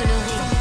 yourself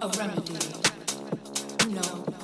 a remedy. No.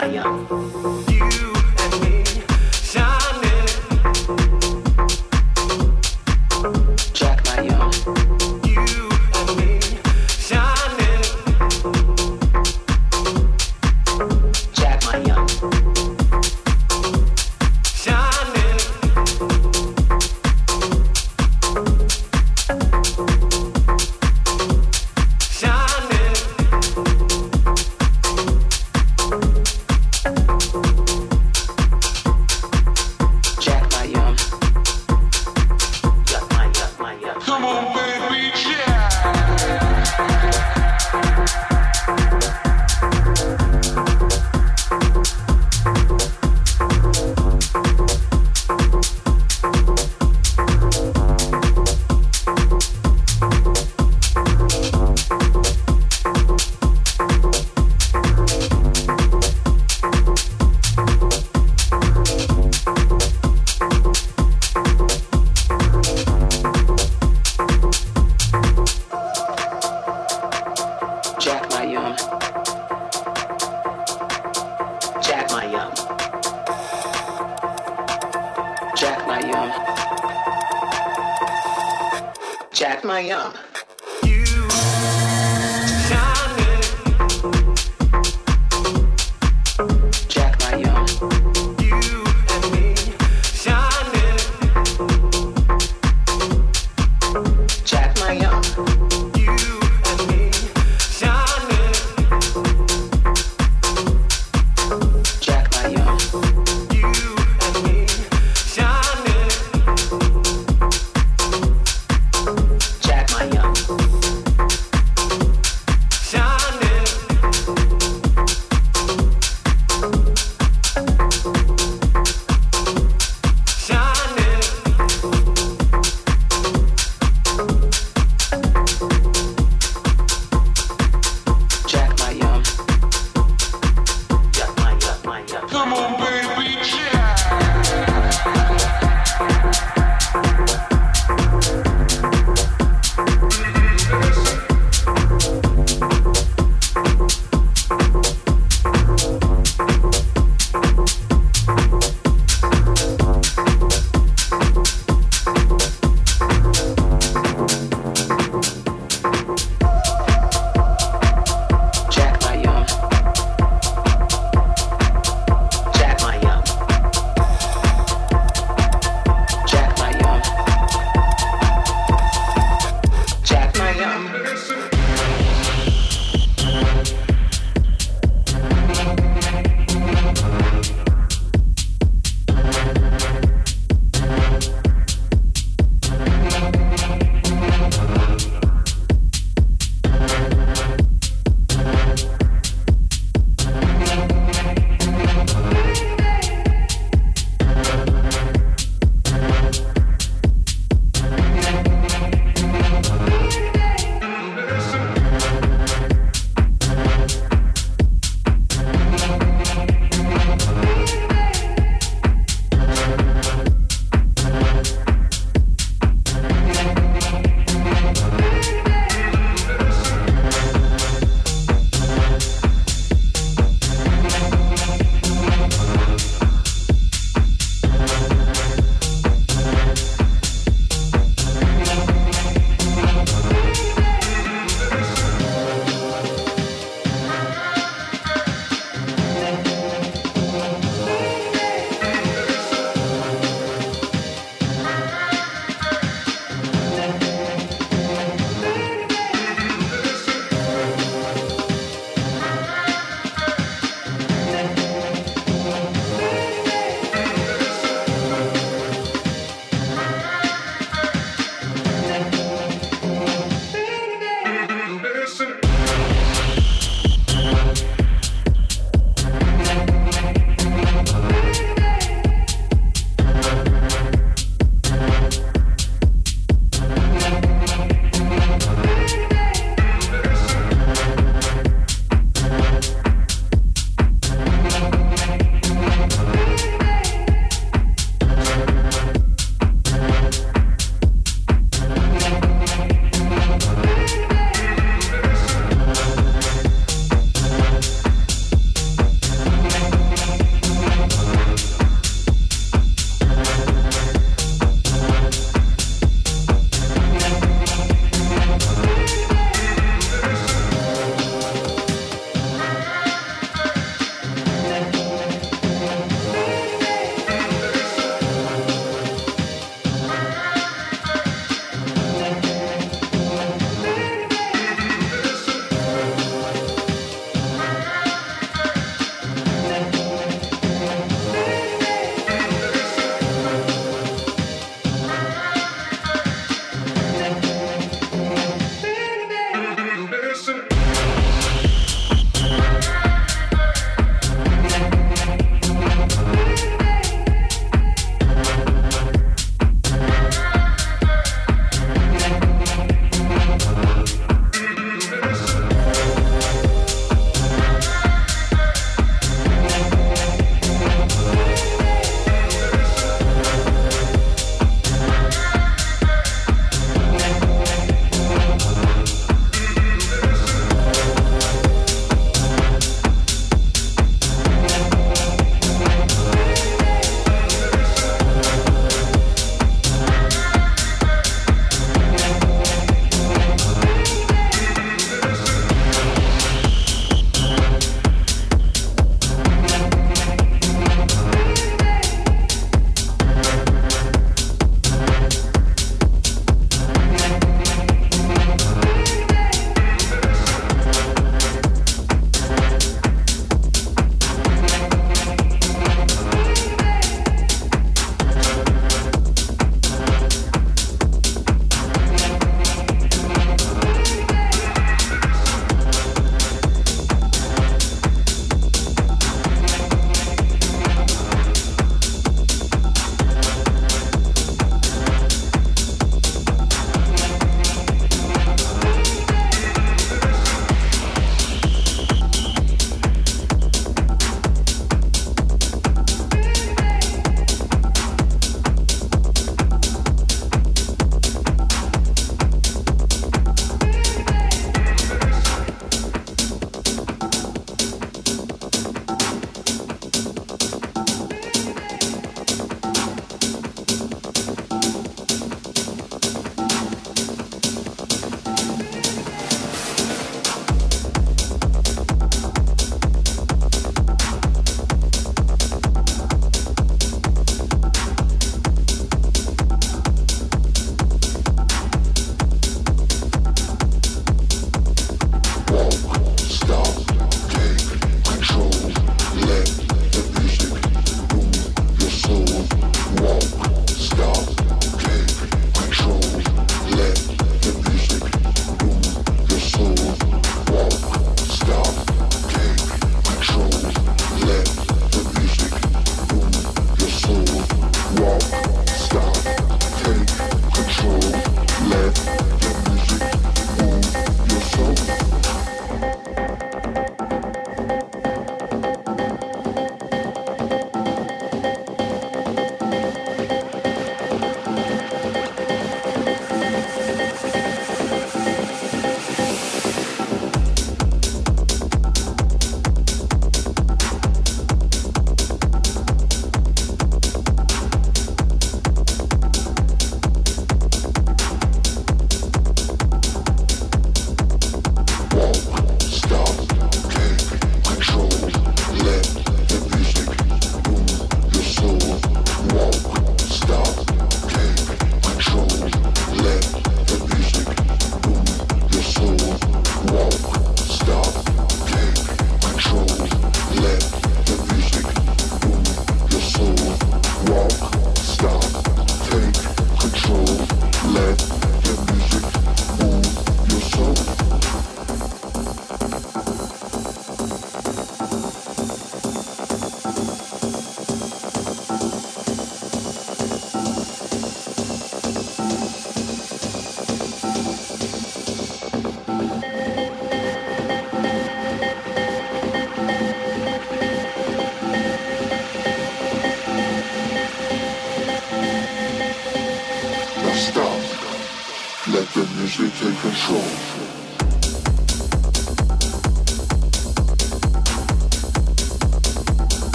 my young. You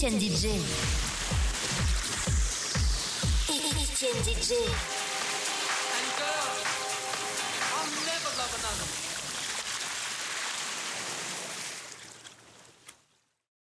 D'Etienne DJ.